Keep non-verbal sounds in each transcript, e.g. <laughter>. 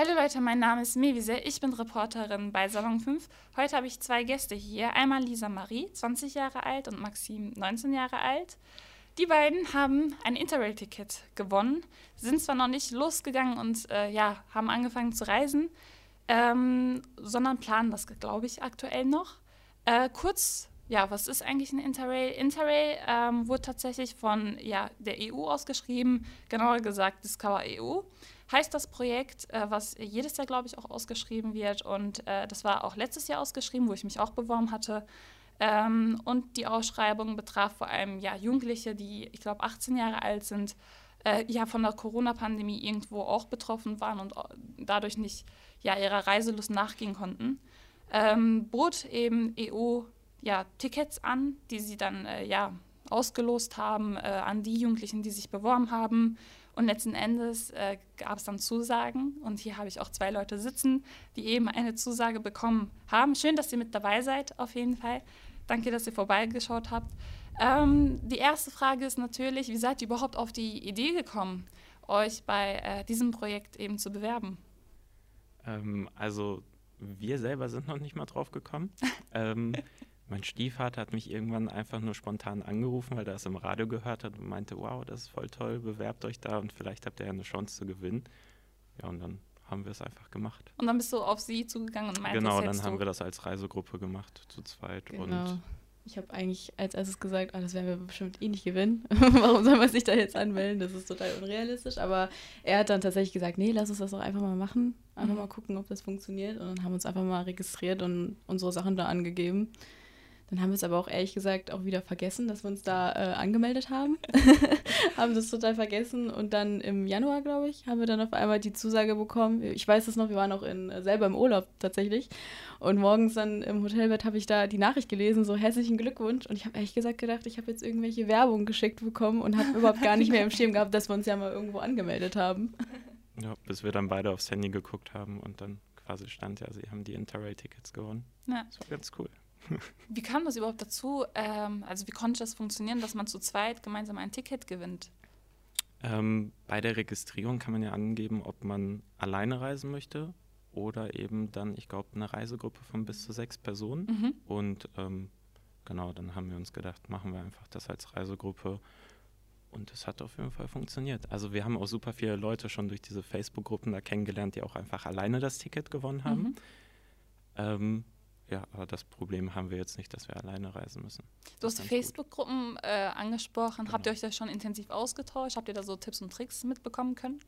Hallo Leute, mein Name ist Mevise, ich bin Reporterin bei Salon 5. Heute habe ich zwei Gäste hier. Einmal Lisa Marie, 20 Jahre alt, und Maxim, 19 Jahre alt. Die beiden haben ein Interrail-Ticket gewonnen, sind zwar noch nicht losgegangen und äh, ja, haben angefangen zu reisen, ähm, sondern planen das, glaube ich, aktuell noch. Äh, kurz, ja, was ist eigentlich ein Interrail? Interrail ähm, wurde tatsächlich von ja, der EU ausgeschrieben, genauer gesagt Discover EU heißt das Projekt, äh, was jedes Jahr, glaube ich, auch ausgeschrieben wird. Und äh, das war auch letztes Jahr ausgeschrieben, wo ich mich auch beworben hatte. Ähm, und die Ausschreibung betraf vor allem ja, Jugendliche, die, ich glaube, 18 Jahre alt sind, äh, ja von der Corona-Pandemie irgendwo auch betroffen waren und dadurch nicht ja, ihrer Reiselust nachgehen konnten. Ähm, bot eben EU ja, Tickets an, die sie dann äh, ja, ausgelost haben äh, an die Jugendlichen, die sich beworben haben. Und letzten Endes äh, gab es dann Zusagen. Und hier habe ich auch zwei Leute sitzen, die eben eine Zusage bekommen haben. Schön, dass ihr mit dabei seid, auf jeden Fall. Danke, dass ihr vorbeigeschaut habt. Ähm, die erste Frage ist natürlich, wie seid ihr überhaupt auf die Idee gekommen, euch bei äh, diesem Projekt eben zu bewerben? Ähm, also wir selber sind noch nicht mal drauf gekommen. <laughs> ähm, mein Stiefvater hat mich irgendwann einfach nur spontan angerufen, weil er es im Radio gehört hat und meinte, wow, das ist voll toll, bewerbt euch da und vielleicht habt ihr ja eine Chance zu gewinnen. Ja, und dann haben wir es einfach gemacht. Und dann bist du auf sie zugegangen und meintest, Genau, dann haben wir das als Reisegruppe gemacht, zu zweit. Genau. Und ich habe eigentlich als erstes gesagt, ah, das werden wir bestimmt eh nicht gewinnen. <laughs> Warum soll man sich da jetzt anmelden? Das ist total unrealistisch. Aber er hat dann tatsächlich gesagt, nee, lass uns das doch einfach mal machen. Einfach mhm. mal gucken, ob das funktioniert. Und dann haben wir uns einfach mal registriert und unsere Sachen da angegeben. Dann haben wir es aber auch ehrlich gesagt auch wieder vergessen, dass wir uns da äh, angemeldet haben. <laughs> haben das total vergessen. Und dann im Januar, glaube ich, haben wir dann auf einmal die Zusage bekommen. Ich weiß es noch, wir waren auch in, äh, selber im Urlaub tatsächlich. Und morgens dann im Hotelbett habe ich da die Nachricht gelesen, so herzlichen Glückwunsch. Und ich habe ehrlich gesagt gedacht, ich habe jetzt irgendwelche Werbung geschickt bekommen und habe überhaupt gar nicht mehr im Schirm gehabt, dass wir uns ja mal irgendwo angemeldet haben. <laughs> Ja, bis wir dann beide aufs Handy geguckt haben und dann quasi stand ja, sie haben die Interrail-Tickets gewonnen. Ja. Das war ganz cool. Wie kam das überhaupt dazu? Ähm, also wie konnte das funktionieren, dass man zu zweit gemeinsam ein Ticket gewinnt? Ähm, bei der Registrierung kann man ja angeben, ob man alleine reisen möchte oder eben dann, ich glaube, eine Reisegruppe von bis zu sechs Personen. Mhm. Und ähm, genau, dann haben wir uns gedacht, machen wir einfach das als Reisegruppe. Und es hat auf jeden Fall funktioniert. Also wir haben auch super viele Leute schon durch diese Facebook-Gruppen da kennengelernt, die auch einfach alleine das Ticket gewonnen haben. Mhm. Ähm, ja, aber das Problem haben wir jetzt nicht, dass wir alleine reisen müssen. Du hast die Facebook-Gruppen äh, angesprochen. Genau. Habt ihr euch da schon intensiv ausgetauscht? Habt ihr da so Tipps und Tricks mitbekommen können?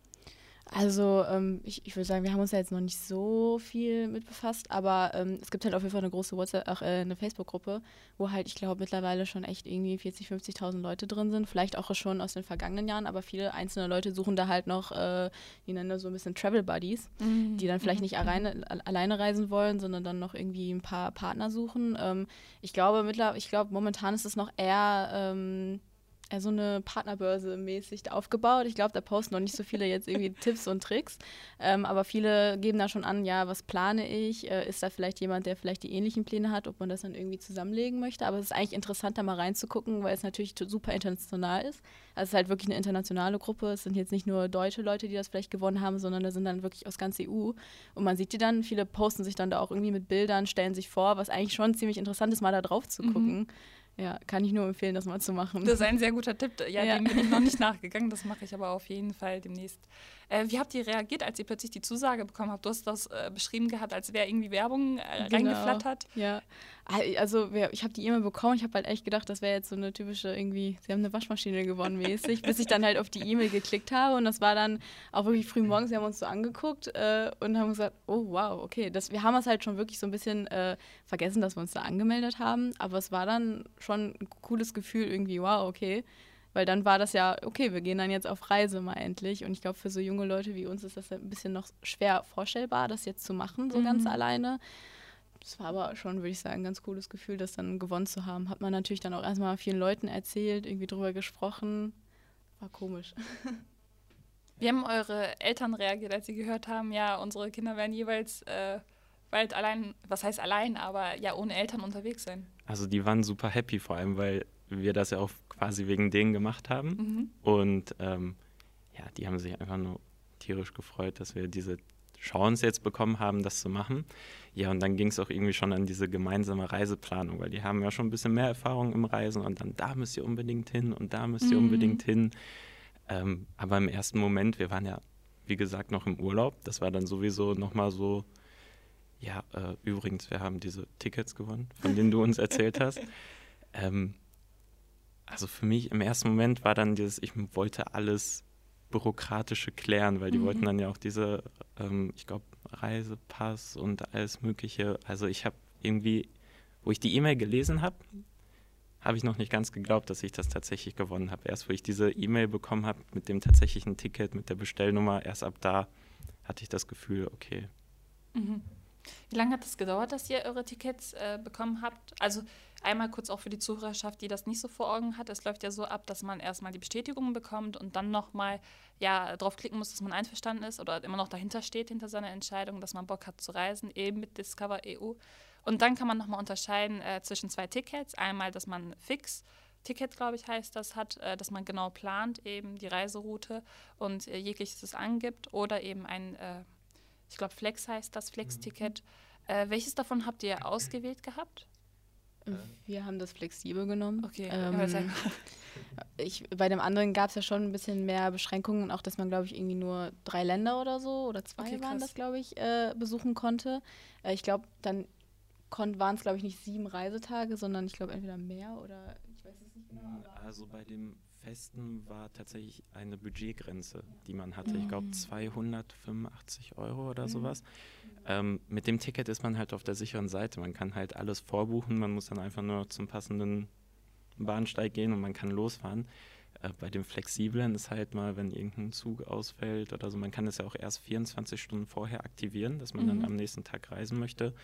Also ähm, ich, ich würde sagen, wir haben uns ja jetzt noch nicht so viel mit befasst, aber ähm, es gibt halt auf jeden Fall eine große WhatsApp, auch äh, eine Facebook-Gruppe, wo halt, ich glaube, mittlerweile schon echt irgendwie 40, 50.000 Leute drin sind. Vielleicht auch schon aus den vergangenen Jahren, aber viele einzelne Leute suchen da halt noch, äh, die nennen das so ein bisschen Travel Buddies, mhm. die dann vielleicht nicht alleine, alleine reisen wollen, sondern dann noch irgendwie ein paar Partner suchen. Ähm, ich glaube, mittlerweile, ich glaube, momentan ist es noch eher ähm, so eine Partnerbörse mäßig aufgebaut. Ich glaube, da posten noch nicht so viele jetzt irgendwie <laughs> Tipps und Tricks, ähm, aber viele geben da schon an, ja, was plane ich? Äh, ist da vielleicht jemand, der vielleicht die ähnlichen Pläne hat, ob man das dann irgendwie zusammenlegen möchte? Aber es ist eigentlich interessant, da mal reinzugucken, weil es natürlich super international ist. Also es ist halt wirklich eine internationale Gruppe. Es sind jetzt nicht nur deutsche Leute, die das vielleicht gewonnen haben, sondern da sind dann wirklich aus ganz EU. Und man sieht die dann, viele posten sich dann da auch irgendwie mit Bildern, stellen sich vor, was eigentlich schon ziemlich interessant ist, mal da drauf zu gucken. Mhm. Ja, kann ich nur empfehlen, das mal zu machen. Das ist ein sehr guter Tipp. Ja, ja. dem bin ich noch nicht <laughs> nachgegangen. Das mache ich aber auf jeden Fall demnächst. Äh, wie habt ihr reagiert, als ihr plötzlich die Zusage bekommen habt? Du hast das äh, beschrieben gehabt, als wäre irgendwie Werbung äh, genau. reingeflattert. Ja, also ich habe die E-Mail bekommen. Ich habe halt echt gedacht, das wäre jetzt so eine typische irgendwie, sie haben eine Waschmaschine gewonnen mäßig, bis ich dann halt auf die E-Mail geklickt habe. Und das war dann auch wirklich früh morgens. Wir haben uns so angeguckt äh, und haben gesagt, oh wow, okay. Das, wir haben es halt schon wirklich so ein bisschen äh, vergessen, dass wir uns da angemeldet haben. Aber es war dann schon ein cooles Gefühl irgendwie, wow, okay weil dann war das ja, okay, wir gehen dann jetzt auf Reise mal endlich. Und ich glaube, für so junge Leute wie uns ist das ein bisschen noch schwer vorstellbar, das jetzt zu machen, so mhm. ganz alleine. Das war aber schon, würde ich sagen, ein ganz cooles Gefühl, das dann gewonnen zu haben. Hat man natürlich dann auch erstmal vielen Leuten erzählt, irgendwie drüber gesprochen. War komisch. <laughs> Wie haben eure Eltern reagiert, als sie gehört haben, ja, unsere Kinder werden jeweils äh, bald allein, was heißt allein, aber ja, ohne Eltern unterwegs sein? Also die waren super happy, vor allem, weil wir das ja auch quasi wegen denen gemacht haben. Mhm. Und ähm, ja, die haben sich einfach nur tierisch gefreut, dass wir diese Chance jetzt bekommen haben, das zu machen. Ja, und dann ging es auch irgendwie schon an diese gemeinsame Reiseplanung, weil die haben ja schon ein bisschen mehr Erfahrung im Reisen und dann da müsst ihr unbedingt hin und da müsst ihr mhm. unbedingt hin. Ähm, aber im ersten Moment, wir waren ja, wie gesagt, noch im Urlaub. Das war dann sowieso nochmal so, ja, äh, übrigens, wir haben diese Tickets gewonnen, von denen du uns erzählt hast. <laughs> Ähm, also für mich im ersten Moment war dann dieses, ich wollte alles bürokratische klären, weil die mhm. wollten dann ja auch diese, ähm, ich glaube, Reisepass und alles Mögliche. Also ich habe irgendwie, wo ich die E-Mail gelesen habe, habe ich noch nicht ganz geglaubt, dass ich das tatsächlich gewonnen habe. Erst wo ich diese E-Mail bekommen habe mit dem tatsächlichen Ticket, mit der Bestellnummer, erst ab da hatte ich das Gefühl, okay. Mhm. Wie lange hat es gedauert, dass ihr eure Tickets äh, bekommen habt? Also einmal kurz auch für die Zuhörerschaft, die das nicht so vor Augen hat. Es läuft ja so ab, dass man erstmal die Bestätigung bekommt und dann nochmal ja, draufklicken muss, dass man einverstanden ist oder immer noch dahinter steht, hinter seiner Entscheidung, dass man Bock hat zu reisen, eben mit Discover EU. Und dann kann man nochmal unterscheiden äh, zwischen zwei Tickets. Einmal, dass man fix Ticket, glaube ich, heißt das, hat, äh, dass man genau plant, eben die Reiseroute und äh, jegliches angibt. Oder eben ein, äh, ich glaube, Flex heißt das, Flex-Ticket. Mhm. Welches davon habt ihr ausgewählt gehabt? Wir haben das flexibel genommen. Okay, ähm, <laughs> ich, bei dem anderen gab es ja schon ein bisschen mehr Beschränkungen, auch dass man, glaube ich, irgendwie nur drei Länder oder so oder zwei okay, waren das, glaube ich, äh, besuchen konnte. Äh, ich glaube, dann waren es, glaube ich, nicht sieben Reisetage, sondern ich glaube entweder mehr oder ich weiß es nicht genau. Also bei dem Festen war tatsächlich eine Budgetgrenze, die man hatte. Mhm. Ich glaube 285 Euro oder mhm. sowas. Ähm, mit dem Ticket ist man halt auf der sicheren Seite. Man kann halt alles vorbuchen, man muss dann einfach nur zum passenden Bahnsteig gehen und man kann losfahren. Äh, bei dem Flexiblen ist halt mal, wenn irgendein Zug ausfällt oder so, man kann es ja auch erst 24 Stunden vorher aktivieren, dass man mhm. dann am nächsten Tag reisen möchte.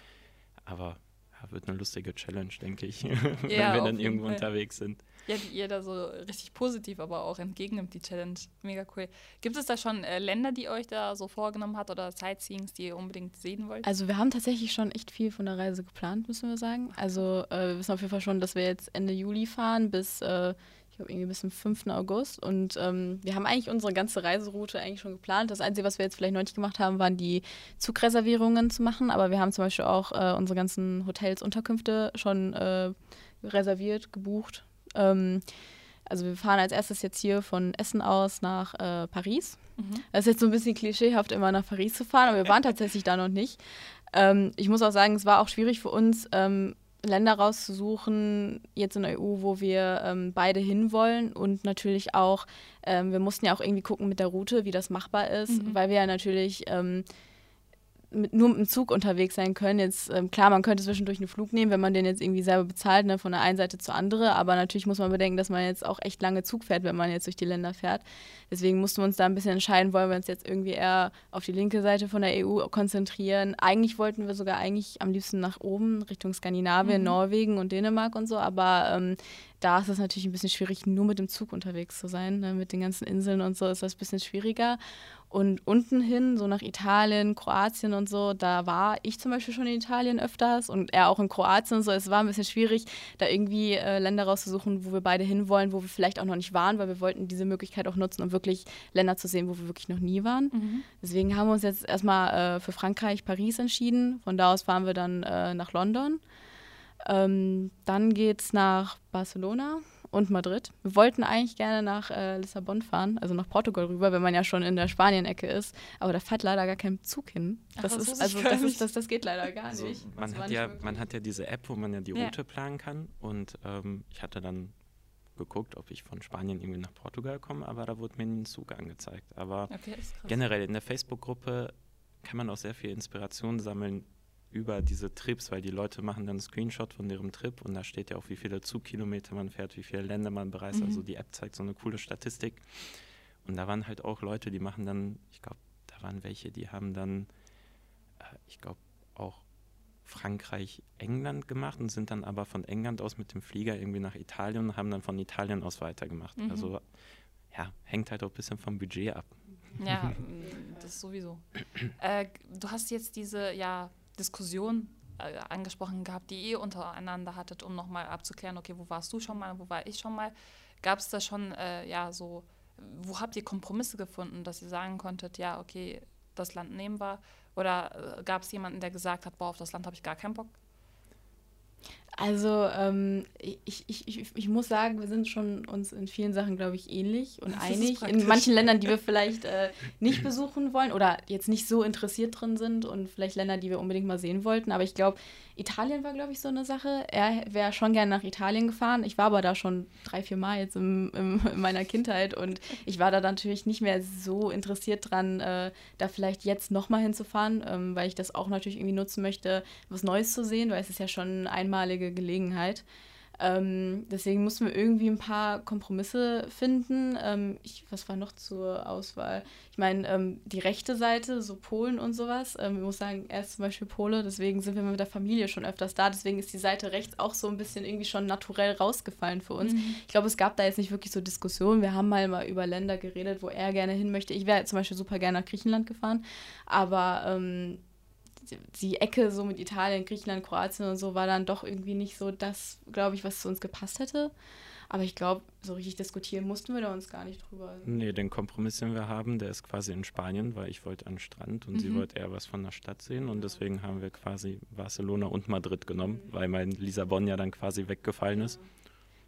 Aber ja, wird eine lustige Challenge, denke ich, <laughs> wenn ja, wir dann irgendwo Fall. unterwegs sind. Ja, die ihr da so richtig positiv aber auch entgegennimmt, die Challenge. Mega cool. Gibt es da schon äh, Länder, die euch da so vorgenommen hat oder Sightseeings, die ihr unbedingt sehen wollt? Also wir haben tatsächlich schon echt viel von der Reise geplant, müssen wir sagen. Also äh, wir wissen auf jeden Fall schon, dass wir jetzt Ende Juli fahren bis äh, ich glaube, irgendwie bis zum 5. August. Und ähm, wir haben eigentlich unsere ganze Reiseroute eigentlich schon geplant. Das Einzige, was wir jetzt vielleicht noch nicht gemacht haben, waren die Zugreservierungen zu machen. Aber wir haben zum Beispiel auch äh, unsere ganzen Hotels, Unterkünfte schon äh, reserviert, gebucht. Ähm, also wir fahren als erstes jetzt hier von Essen aus nach äh, Paris. Mhm. Das ist jetzt so ein bisschen klischeehaft, immer nach Paris zu fahren, aber wir waren tatsächlich da noch nicht. Ähm, ich muss auch sagen, es war auch schwierig für uns, ähm, Länder rauszusuchen, jetzt in der EU, wo wir ähm, beide hinwollen und natürlich auch, ähm, wir mussten ja auch irgendwie gucken mit der Route, wie das machbar ist, mhm. weil wir ja natürlich ähm, mit, nur mit dem Zug unterwegs sein können. Jetzt, ähm, klar, man könnte zwischendurch einen Flug nehmen, wenn man den jetzt irgendwie selber bezahlt, ne, von der einen Seite zur anderen, aber natürlich muss man bedenken, dass man jetzt auch echt lange Zug fährt, wenn man jetzt durch die Länder fährt. Deswegen mussten wir uns da ein bisschen entscheiden, wollen wir uns jetzt irgendwie eher auf die linke Seite von der EU konzentrieren. Eigentlich wollten wir sogar eigentlich am liebsten nach oben, Richtung Skandinavien, mhm. Norwegen und Dänemark und so, aber ähm, da ist es natürlich ein bisschen schwierig, nur mit dem Zug unterwegs zu sein. Ne? Mit den ganzen Inseln und so ist das ein bisschen schwieriger. Und unten hin, so nach Italien, Kroatien und so, da war ich zum Beispiel schon in Italien öfters und er auch in Kroatien und so. Es war ein bisschen schwierig, da irgendwie äh, Länder rauszusuchen, wo wir beide hinwollen, wo wir vielleicht auch noch nicht waren, weil wir wollten diese Möglichkeit auch nutzen, um wirklich Länder zu sehen, wo wir wirklich noch nie waren. Mhm. Deswegen haben wir uns jetzt erstmal äh, für Frankreich, Paris entschieden. Von da aus fahren wir dann äh, nach London. Ähm, dann geht es nach Barcelona und Madrid. Wir wollten eigentlich gerne nach äh, Lissabon fahren, also nach Portugal rüber, wenn man ja schon in der Spanien-Ecke ist. Aber da fährt leider gar kein Zug hin. Das Ach, ist also das, ist, das, das geht leider gar also, nicht. Man hat ja, man hat ja diese App, wo man ja die Route ja. planen kann. Und ähm, ich hatte dann geguckt, ob ich von Spanien irgendwie nach Portugal komme, aber da wurde mir ein Zug angezeigt. Aber okay, generell in der Facebook-Gruppe kann man auch sehr viel Inspiration sammeln, über diese Trips, weil die Leute machen dann einen Screenshot von ihrem Trip und da steht ja auch, wie viele Zugkilometer man fährt, wie viele Länder man bereist. Mhm. Also die App zeigt so eine coole Statistik. Und da waren halt auch Leute, die machen dann, ich glaube, da waren welche, die haben dann, äh, ich glaube, auch Frankreich, England gemacht und sind dann aber von England aus mit dem Flieger irgendwie nach Italien und haben dann von Italien aus weitergemacht. Mhm. Also ja, hängt halt auch ein bisschen vom Budget ab. Ja, <laughs> das sowieso. Äh, du hast jetzt diese, ja, Diskussion äh, angesprochen gehabt, die ihr untereinander hattet, um nochmal abzuklären, okay, wo warst du schon mal, wo war ich schon mal? Gab es da schon, äh, ja, so, wo habt ihr Kompromisse gefunden, dass ihr sagen konntet, ja, okay, das Land nehmen war? Oder äh, gab es jemanden, der gesagt hat, boah, auf das Land habe ich gar keinen Bock? Also ähm, ich, ich, ich, ich muss sagen, wir sind schon uns in vielen Sachen, glaube ich, ähnlich und das einig. In manchen Ländern, die wir vielleicht äh, nicht besuchen wollen oder jetzt nicht so interessiert drin sind und vielleicht Länder, die wir unbedingt mal sehen wollten. Aber ich glaube, Italien war, glaube ich, so eine Sache. Er wäre schon gerne nach Italien gefahren. Ich war aber da schon drei, vier Mal jetzt im, im, in meiner Kindheit und ich war da natürlich nicht mehr so interessiert dran, äh, da vielleicht jetzt nochmal hinzufahren, ähm, weil ich das auch natürlich irgendwie nutzen möchte, was Neues zu sehen, weil es ist ja schon eine einmalige Gelegenheit. Ähm, deswegen mussten wir irgendwie ein paar Kompromisse finden. Ähm, ich, was war noch zur Auswahl? Ich meine, ähm, die rechte Seite, so Polen und sowas. Ähm, ich muss sagen, er ist zum Beispiel Pole, deswegen sind wir mit der Familie schon öfters da. Deswegen ist die Seite rechts auch so ein bisschen irgendwie schon naturell rausgefallen für uns. Mhm. Ich glaube, es gab da jetzt nicht wirklich so Diskussionen. Wir haben mal, mal über Länder geredet, wo er gerne hin möchte. Ich wäre zum Beispiel super gerne nach Griechenland gefahren, aber ähm, die Ecke so mit Italien, Griechenland, Kroatien und so war dann doch irgendwie nicht so das, glaube ich, was zu uns gepasst hätte. Aber ich glaube, so richtig diskutieren mussten wir da uns gar nicht drüber. Nee, den Kompromiss, den wir haben, der ist quasi in Spanien, weil ich wollte an den Strand und mhm. sie wollte eher was von der Stadt sehen. Und deswegen haben wir quasi Barcelona und Madrid genommen, mhm. weil mein Lissabon ja dann quasi weggefallen ist.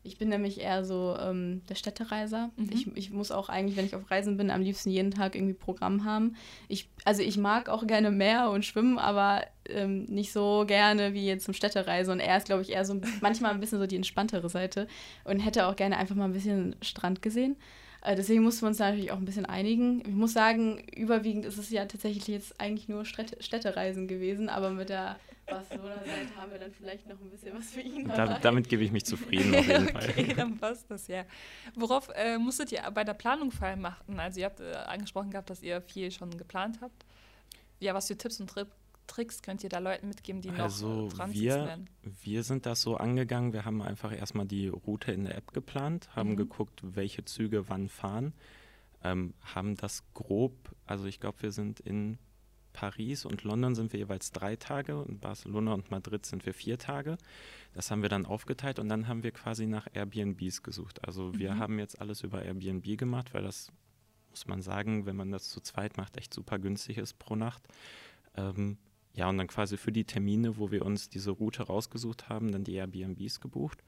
Ich bin nämlich eher so ähm, der Städtereiser. Mhm. Ich, ich muss auch eigentlich, wenn ich auf Reisen bin, am liebsten jeden Tag irgendwie Programm haben. Ich, also ich mag auch gerne Meer und Schwimmen, aber ähm, nicht so gerne wie jetzt zum Städtereise. Und er ist, glaube ich, eher so <laughs> manchmal ein bisschen so die entspanntere Seite und hätte auch gerne einfach mal ein bisschen Strand gesehen. Äh, deswegen mussten wir uns natürlich auch ein bisschen einigen. Ich muss sagen, überwiegend ist es ja tatsächlich jetzt eigentlich nur Städtereisen gewesen, aber mit der Barcelona-Seite haben wir dann vielleicht noch ein bisschen was für ihn. Da, damit gebe ich mich zufrieden auf jeden <laughs> Fall. okay, dann passt das ja. Worauf äh, musstet ihr bei der Planung vor allem achten? Also ihr habt äh, angesprochen gehabt, dass ihr viel schon geplant habt. Ja, was für Tipps und Trips Tricks könnt ihr da Leuten mitgeben, die also noch dran wir, wir sind das so angegangen, wir haben einfach erstmal die Route in der App geplant, haben mhm. geguckt, welche Züge wann fahren, ähm, haben das grob, also ich glaube, wir sind in Paris und London sind wir jeweils drei Tage und Barcelona und Madrid sind wir vier Tage. Das haben wir dann aufgeteilt und dann haben wir quasi nach Airbnbs gesucht. Also wir mhm. haben jetzt alles über Airbnb gemacht, weil das, muss man sagen, wenn man das zu zweit macht, echt super günstig ist pro Nacht. Ähm, ja, und dann quasi für die Termine, wo wir uns diese Route rausgesucht haben, dann die Airbnbs gebucht.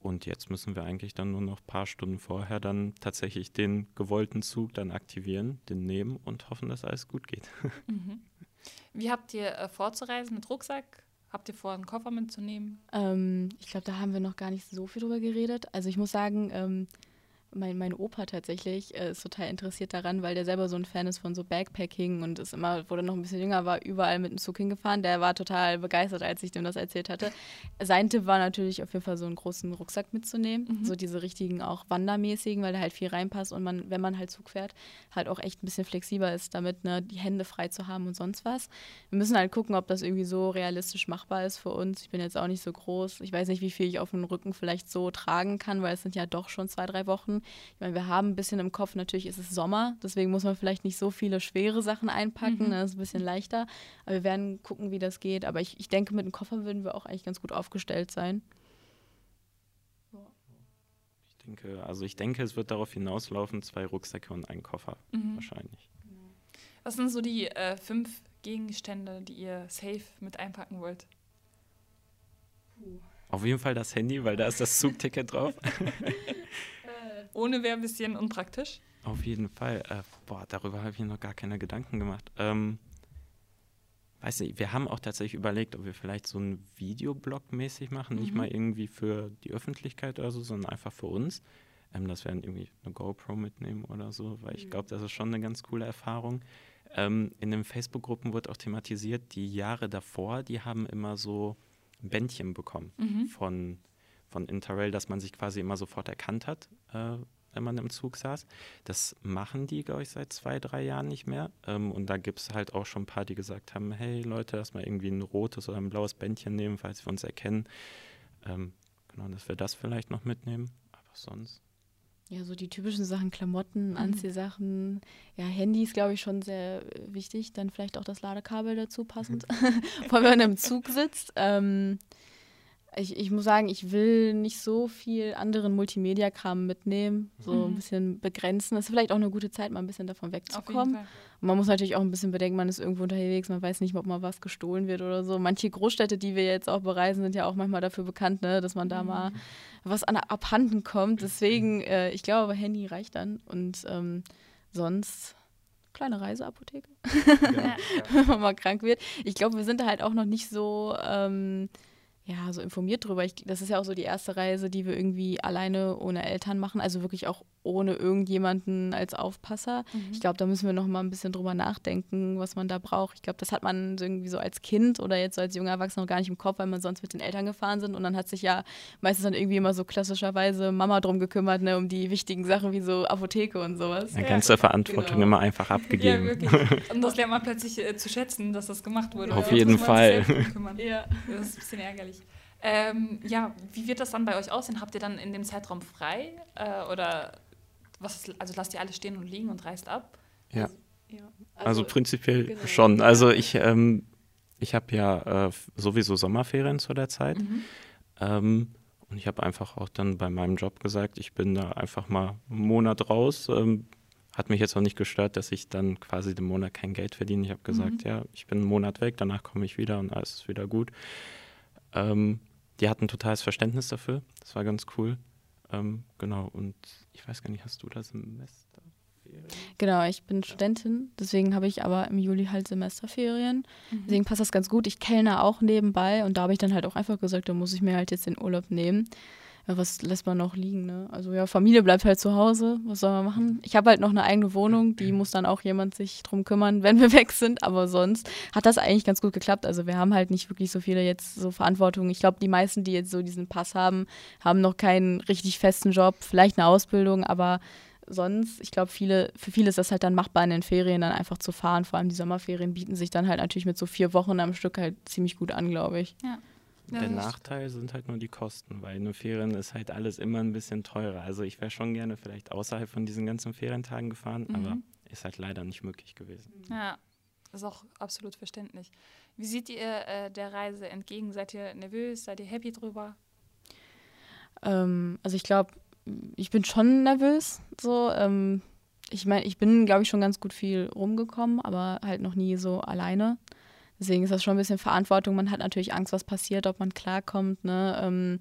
Und jetzt müssen wir eigentlich dann nur noch ein paar Stunden vorher dann tatsächlich den gewollten Zug dann aktivieren, den nehmen und hoffen, dass alles gut geht. <laughs> Mhm. Wie habt ihr äh, vorzureisen mit Rucksack? Habt ihr vor, einen Koffer mitzunehmen? Ähm, ich glaube, da haben wir noch gar nicht so viel drüber geredet. Also ich muss sagen, ähm, mein, mein Opa tatsächlich äh, ist total interessiert daran, weil der selber so ein Fan ist von so Backpacking und ist immer, wo er noch ein bisschen jünger war, überall mit dem Zug hingefahren. Der war total begeistert, als ich dem das erzählt hatte. Sein Tipp war natürlich auf jeden Fall so einen großen Rucksack mitzunehmen, mhm. so diese richtigen auch wandermäßigen, weil da halt viel reinpasst und man, wenn man halt Zug fährt, halt auch echt ein bisschen flexibler ist, damit ne, die Hände frei zu haben und sonst was. Wir müssen halt gucken, ob das irgendwie so realistisch machbar ist für uns. Ich bin jetzt auch nicht so groß. Ich weiß nicht, wie viel ich auf dem Rücken vielleicht so tragen kann, weil es sind ja doch schon zwei, drei Wochen. Ich meine, wir haben ein bisschen im Kopf, natürlich ist es Sommer, deswegen muss man vielleicht nicht so viele schwere Sachen einpacken, mhm. Ne, das ist ein bisschen leichter. Aber wir werden gucken, wie das geht. Aber ich, ich denke, mit dem Koffer würden wir auch eigentlich ganz gut aufgestellt sein. Ich denke, also ich denke, es wird darauf hinauslaufen, zwei Rucksäcke und ein Koffer mhm. wahrscheinlich. Was sind so die äh, fünf Gegenstände, die ihr safe mit einpacken wollt? Auf jeden Fall das Handy, weil da ist das Zugticket drauf. <laughs> <laughs> Ohne wäre ein bisschen unpraktisch. Auf jeden Fall. Äh, boah, darüber habe ich mir noch gar keine Gedanken gemacht. Ähm, weiß nicht, wir haben auch tatsächlich überlegt, ob wir vielleicht so einen Videoblog mäßig machen. Mhm. Nicht mal irgendwie für die Öffentlichkeit oder so, sondern einfach für uns. Ähm, dass wir dann irgendwie eine GoPro mitnehmen oder so, weil ich mhm. glaube, das ist schon eine ganz coole Erfahrung. Ähm, in den Facebook-Gruppen wird auch thematisiert, die Jahre davor, die haben immer so Bändchen bekommen mhm. von von Interrail, dass man sich quasi immer sofort erkannt hat, äh, wenn man im Zug saß. Das machen die, glaube ich, seit zwei, drei Jahren nicht mehr. Ähm, und da gibt es halt auch schon ein paar, die gesagt haben, hey Leute, lass mal irgendwie ein rotes oder ein blaues Bändchen nehmen, falls wir uns erkennen. Ähm, genau, dass wir das vielleicht noch mitnehmen. Aber sonst. Ja, so die typischen Sachen, Klamotten, mhm. Anziehsachen. Ja, Handy ist, glaube ich, schon sehr wichtig. Dann vielleicht auch das Ladekabel dazu passend, vor allem wenn man im Zug sitzt. Ähm, ich, ich muss sagen, ich will nicht so viel anderen Multimedia-Kram mitnehmen, so mhm. ein bisschen begrenzen. Das ist vielleicht auch eine gute Zeit, mal ein bisschen davon wegzukommen. Und man muss natürlich auch ein bisschen bedenken, man ist irgendwo unterwegs, man weiß nicht, ob mal was gestohlen wird oder so. Manche Großstädte, die wir jetzt auch bereisen, sind ja auch manchmal dafür bekannt, ne, dass man da mhm. mal was an abhanden kommt. Deswegen, äh, ich glaube, Handy reicht dann. Und ähm, sonst kleine Reiseapotheke, <laughs> ja, wenn man mal krank wird. Ich glaube, wir sind da halt auch noch nicht so ähm, ja, so informiert drüber. Ich, das ist ja auch so die erste Reise, die wir irgendwie alleine ohne Eltern machen, also wirklich auch ohne irgendjemanden als Aufpasser. Mhm. Ich glaube, da müssen wir noch mal ein bisschen drüber nachdenken, was man da braucht. Ich glaube, das hat man irgendwie so als Kind oder jetzt so als junger Erwachsener noch gar nicht im Kopf, weil man sonst mit den Eltern gefahren sind und dann hat sich ja meistens dann irgendwie immer so klassischerweise Mama drum gekümmert, ne, um die wichtigen Sachen wie so Apotheke und sowas. Eine ganze Verantwortung genau. immer einfach abgegeben. Ja, wirklich. <laughs> Und das lernt man plötzlich äh, zu schätzen, dass das gemacht wurde. Auf jeden Fall. Ja. Das ist ein bisschen ärgerlich. Ähm, ja, wie wird das dann bei euch aussehen? Habt ihr dann in dem Zeitraum frei? Äh, oder was, also lasst ihr alles stehen und liegen und reist ab? Ja. Also, ja. Also, also, prinzipiell genau. schon. Also ich, ähm, ich habe ja äh, sowieso Sommerferien zu der Zeit. Mhm. Ähm, und ich habe einfach auch dann bei meinem Job gesagt, ich bin da einfach mal einen Monat raus. Ähm, hat mich jetzt auch nicht gestört, dass ich dann quasi den Monat kein Geld verdiene. Ich habe gesagt, mhm. ja, ich bin einen Monat weg, danach komme ich wieder und alles ist wieder gut. Ähm, die hatten totales Verständnis dafür. Das war ganz cool. Ähm, genau, und ich weiß gar nicht, hast du das Semesterferien? Genau, ich bin Studentin, deswegen habe ich aber im Juli halt Semesterferien. Mhm. Deswegen passt das ganz gut. Ich kellner auch nebenbei und da habe ich dann halt auch einfach gesagt, da muss ich mir halt jetzt den Urlaub nehmen ja, was lässt man noch liegen, ne? Also ja, Familie bleibt halt zu Hause, was soll man machen? Ich habe halt noch eine eigene Wohnung, die <clears throat> muss dann auch jemand sich drum kümmern, <laughs> wenn wir weg sind, aber sonst hat das eigentlich ganz gut geklappt. Also wir haben halt nicht wirklich so viele jetzt so Verantwortung. Ich glaube, die meisten, die jetzt so diesen Pass haben, haben noch keinen richtig festen Job, vielleicht eine Ausbildung, aber sonst, ich glaube, viele, für viele ist das halt dann machbar in den Ferien dann einfach zu fahren. Vor allem die Sommerferien bieten sich dann halt natürlich mit so vier Wochen am Stück halt ziemlich gut an, glaube ich. Ja. Ja, der Nachteil sind halt nur die Kosten, weil in den Ferien ist halt alles immer ein bisschen teurer. Also ich wäre schon gerne vielleicht außerhalb von diesen ganzen Ferientagen gefahren, mhm. aber ist halt leider nicht möglich gewesen. Ja, ist auch absolut verständlich. Wie seht ihr äh, der Reise entgegen? Seid ihr nervös? Seid ihr happy drüber? Ähm, also ich glaube, ich bin schon nervös. So, ähm, ich meine, ich bin, glaube ich, schon ganz gut viel rumgekommen, aber halt noch nie so alleine. Deswegen ist das schon ein bisschen Verantwortung. Man hat natürlich Angst, was passiert, ob man klarkommt, ne? Ähm,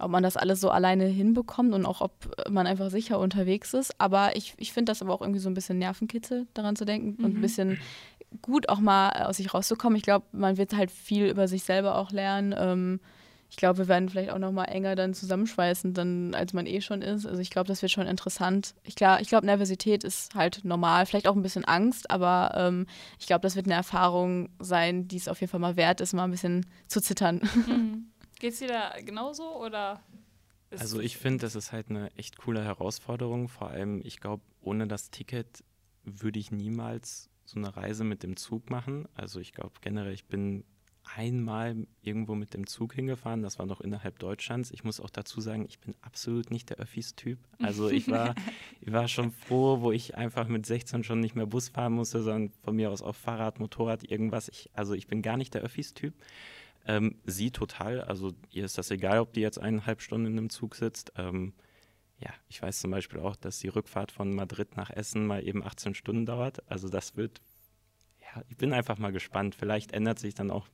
ob man das alles so alleine hinbekommt und auch ob man einfach sicher unterwegs ist. Aber ich, ich finde das aber auch irgendwie so ein bisschen Nervenkitzel, daran zu denken mhm. und ein mhm. bisschen gut auch mal aus sich rauszukommen. Ich glaube, man wird halt viel über sich selber auch lernen. Ähm, ich glaube, wir werden vielleicht auch noch mal enger dann zusammenschweißen, dann, als man eh schon ist. Also ich glaube, das wird schon interessant. Ich, ich glaube, Nervosität ist halt normal, vielleicht auch ein bisschen Angst, aber ähm, ich glaube, das wird eine Erfahrung sein, die es auf jeden Fall mal wert ist, mal ein bisschen zu zittern. <laughs> Mhm. Geht es dir da genauso oder? Also ich finde, das ist halt eine echt coole Herausforderung. Vor allem, ich glaube, ohne das Ticket würde ich niemals so eine Reise mit dem Zug machen. Also ich glaube generell, ich bin einmal irgendwo mit dem Zug hingefahren, das war noch innerhalb Deutschlands. Ich muss auch dazu sagen, ich bin absolut nicht der Öffis-Typ. Also ich war, <laughs> ich war schon froh, wo ich einfach mit 16 schon nicht mehr Bus fahren musste, sondern von mir aus auf Fahrrad, Motorrad, irgendwas. Ich, also ich bin gar nicht der Öffis-Typ. Ähm, sie total, also ihr ist das egal, ob die jetzt eineinhalb Stunden in einem Zug sitzt. Ähm, ja, ich weiß zum Beispiel auch, dass die Rückfahrt von Madrid nach Essen mal eben 18 Stunden dauert. Also das wird, ja, ich bin einfach mal gespannt. Vielleicht ändert sich dann auch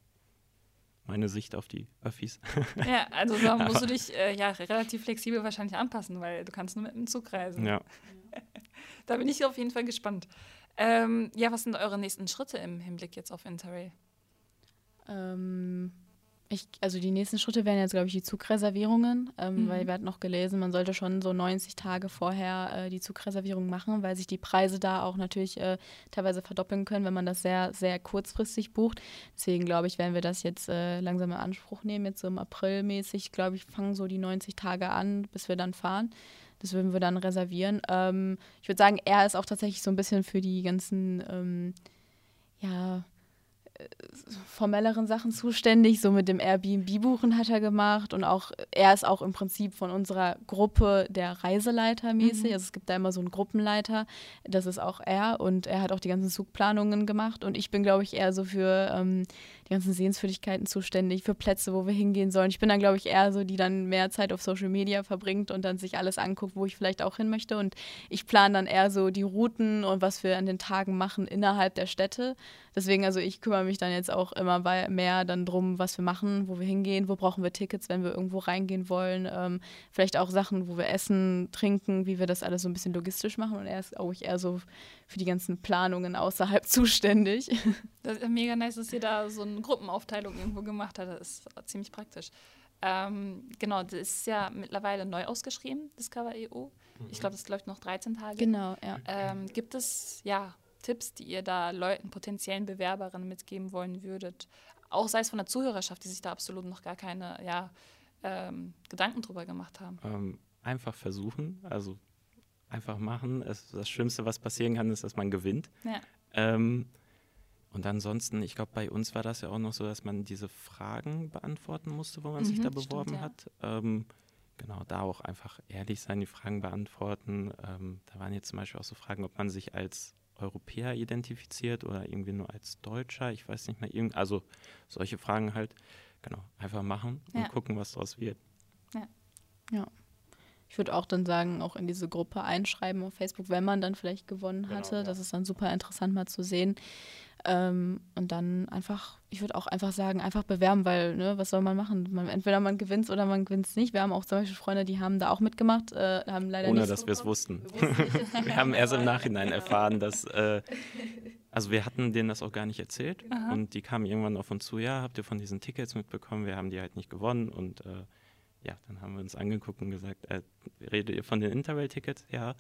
meine Sicht auf die Öffis. <laughs> Ja, also da musst du dich äh, ja relativ flexibel wahrscheinlich anpassen, weil du kannst nur mit dem Zug reisen. Ja. <laughs> da bin ich auf jeden Fall gespannt. Ähm, ja, was sind eure nächsten Schritte im Hinblick jetzt auf Interrail? Ähm, ich, also die nächsten Schritte wären jetzt, glaube ich, die Zugreservierungen, ähm, mhm. weil wir hatten noch gelesen, man sollte schon so 90 Tage vorher äh, die Zugreservierung machen, weil sich die Preise da auch natürlich äh, teilweise verdoppeln können, wenn man das sehr, sehr kurzfristig bucht. Deswegen glaube ich, werden wir das jetzt äh, langsam in Anspruch nehmen, jetzt so im April mäßig, glaube ich, fangen so die 90 Tage an, bis wir dann fahren. Das würden wir dann reservieren. Ähm, ich würde sagen, er ist auch tatsächlich so ein bisschen für die ganzen, ähm, ja, formelleren Sachen zuständig. So mit dem Airbnb-Buchen hat er gemacht und auch er ist auch im Prinzip von unserer Gruppe der Reiseleiter mäßig. Mhm. Also es gibt da immer so einen Gruppenleiter, das ist auch er und er hat auch die ganzen Zugplanungen gemacht und ich bin, glaube ich, eher so für ähm, die ganzen Sehenswürdigkeiten zuständig, für Plätze, wo wir hingehen sollen. Ich bin dann, glaube ich, eher so, die dann mehr Zeit auf Social Media verbringt und dann sich alles anguckt, wo ich vielleicht auch hin möchte. Und ich plane dann eher so die Routen und was wir an den Tagen machen innerhalb der Städte. Deswegen, also ich kümmere mich dann jetzt auch immer mehr dann drum, was wir machen, wo wir hingehen, wo brauchen wir Tickets, wenn wir irgendwo reingehen wollen. Ähm, vielleicht auch Sachen, wo wir essen, trinken, wie wir das alles so ein bisschen logistisch machen. Und er ist auch eher so für die ganzen Planungen außerhalb <laughs> zuständig. Das ist mega nice, dass ihr da so eine Gruppenaufteilung irgendwo gemacht habt. Das ist ziemlich praktisch. Ähm, genau, das ist ja mittlerweile neu ausgeschrieben, Discover EU. Ich glaube, das läuft noch 13 Tage. Genau, ja. Ähm, gibt es ja Tipps, die ihr da Leuten, potenziellen Bewerberinnen mitgeben wollen würdet? Auch sei es von der Zuhörerschaft, die sich da absolut noch gar keine ja, ähm, Gedanken drüber gemacht haben. Ähm, einfach versuchen, also einfach machen. Es, das Schlimmste, was passieren kann, ist, dass man gewinnt. Ja. Ähm, und ansonsten, ich glaube, bei uns war das ja auch noch so, dass man diese Fragen beantworten musste, wo man mhm, sich da beworben stimmt, ja. hat. Ähm, genau, da auch einfach ehrlich sein, die Fragen beantworten. Ähm, da waren jetzt zum Beispiel auch so Fragen, ob man sich als Europäer identifiziert oder irgendwie nur als Deutscher. Ich weiß nicht mehr. Irgend, also solche Fragen halt. Genau, einfach machen und gucken, was daraus wird. Ja. Ja. Ich würde auch dann sagen, auch in diese Gruppe einschreiben auf Facebook, wenn man dann vielleicht gewonnen genau, hatte. Ja. Das ist dann super interessant mal zu sehen. Ähm, und dann einfach, ich würde auch einfach sagen, einfach bewerben, weil, ne, was soll man machen? Man, entweder man gewinnt oder man gewinnt es nicht. Wir haben auch zum Beispiel Freunde, die haben da auch mitgemacht, äh, haben leider Ohne, nicht dass wir es wussten. <laughs> wir haben erst im Nachhinein erfahren, dass, äh, also wir hatten denen das auch gar nicht erzählt Aha. und die kamen irgendwann auf uns zu, ja, habt ihr von diesen Tickets mitbekommen? Wir haben die halt nicht gewonnen und äh, ja, dann haben wir uns angeguckt und gesagt, äh, redet ihr von den Interrail-Tickets? Ja,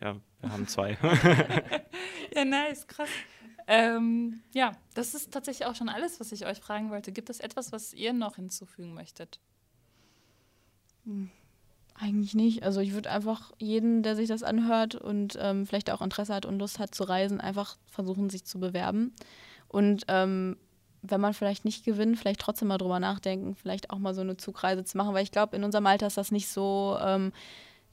ja, wir haben zwei. <laughs> <laughs> ja, nice, krass. Ähm, ja, das ist tatsächlich auch schon alles, was ich euch fragen wollte. Gibt es etwas, was ihr noch hinzufügen möchtet? Hm, eigentlich nicht. Also ich würde einfach jeden, der sich das anhört und ähm, vielleicht auch Interesse hat und Lust hat zu reisen, einfach versuchen, sich zu bewerben. Und ähm, wenn man vielleicht nicht gewinnt, vielleicht trotzdem mal drüber nachdenken, vielleicht auch mal so eine Zugreise zu machen, weil ich glaube, in unserem Alter ist das nicht so ähm,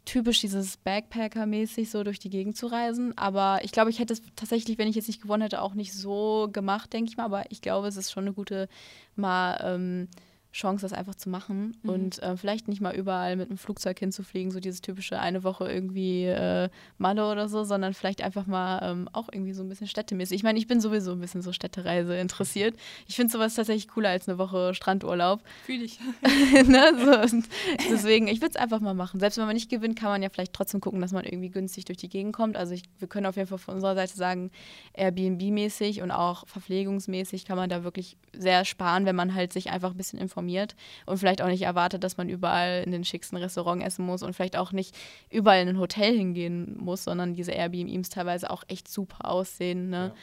typisch dieses Backpacker-mäßig so durch die Gegend zu reisen. Aber ich glaube, ich hätte es tatsächlich, wenn ich jetzt nicht gewonnen hätte, auch nicht so gemacht, denke ich mal. Aber ich glaube, es ist schon eine gute mal ähm, Chance, das einfach zu machen mhm. und äh, vielleicht nicht mal überall mit einem Flugzeug hinzufliegen, so dieses typische eine Woche irgendwie äh, Malle oder so, sondern vielleicht einfach mal ähm, auch irgendwie so ein bisschen städtemäßig. Ich meine, ich bin sowieso ein bisschen so Städtereise interessiert. Ich finde sowas tatsächlich cooler als eine Woche Strandurlaub. Fühle ich. <laughs> ne? so, deswegen, ich würde es einfach mal machen. Selbst wenn man nicht gewinnt, kann man ja vielleicht trotzdem gucken, dass man irgendwie günstig durch die Gegend kommt. Also ich, wir können auf jeden Fall von unserer Seite sagen, Airbnb-mäßig und auch verpflegungsmäßig kann man da wirklich sehr sparen, wenn man halt sich einfach ein bisschen informiert informiert und vielleicht auch nicht erwartet, dass man überall in den schicksten Restaurant essen muss und vielleicht auch nicht überall in ein Hotel hingehen muss, sondern diese Airbnbs teilweise auch echt super aussehen. Ne?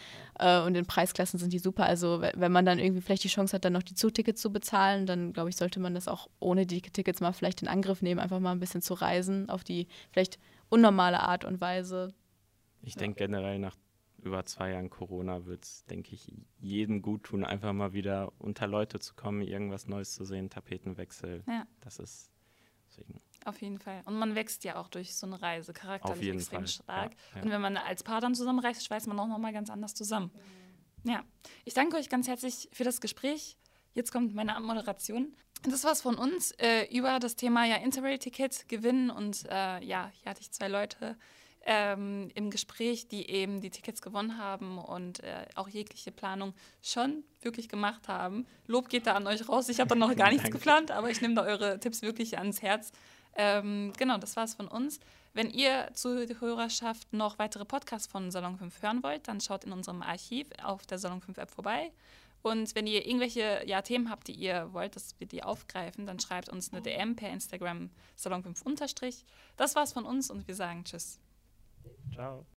Ja. Äh, und in Preisklassen sind die super. Also wenn man dann irgendwie vielleicht die Chance hat, dann noch die Zugtickets zu bezahlen, dann glaube ich, sollte man das auch ohne die Tickets mal vielleicht in Angriff nehmen, einfach mal ein bisschen zu reisen auf die vielleicht unnormale Art und Weise. Ich denke generell nach über zwei Jahren Corona wird es, denke ich, jedem gut tun, einfach mal wieder unter Leute zu kommen, irgendwas Neues zu sehen, Tapetenwechsel. Ja. Das ist deswegen. Auf jeden Fall. Und man wächst ja auch durch so eine Reise charakterlich extrem Fall. stark. Ja, ja. Und wenn man als Paar dann zusammenreist, schweißt man auch nochmal ganz anders zusammen. Mhm. Ja. Ich danke euch ganz herzlich für das Gespräch. Jetzt kommt meine Abmoderation. Das war's von uns äh, über das Thema ja Interrail-Ticket gewinnen. Und äh, ja, hier hatte ich zwei Leute ähm, im Gespräch, die eben die Tickets gewonnen haben und äh, auch jegliche Planung schon wirklich gemacht haben. Lob geht da an euch raus. Ich habe da noch <laughs> gar nichts geplant, aber ich nehme da eure Tipps wirklich ans Herz. Ähm, genau, das war es von uns. Wenn ihr zur Hörerschaft noch weitere Podcasts von Salon 5 hören wollt, dann schaut in unserem Archiv auf der Salon 5 App vorbei. Und wenn ihr irgendwelche ja, Themen habt, die ihr wollt, dass wir die aufgreifen, dann schreibt uns eine DM per Instagram Salon 5 unterstrich. Das war's von uns und wir sagen Tschüss. Ciao.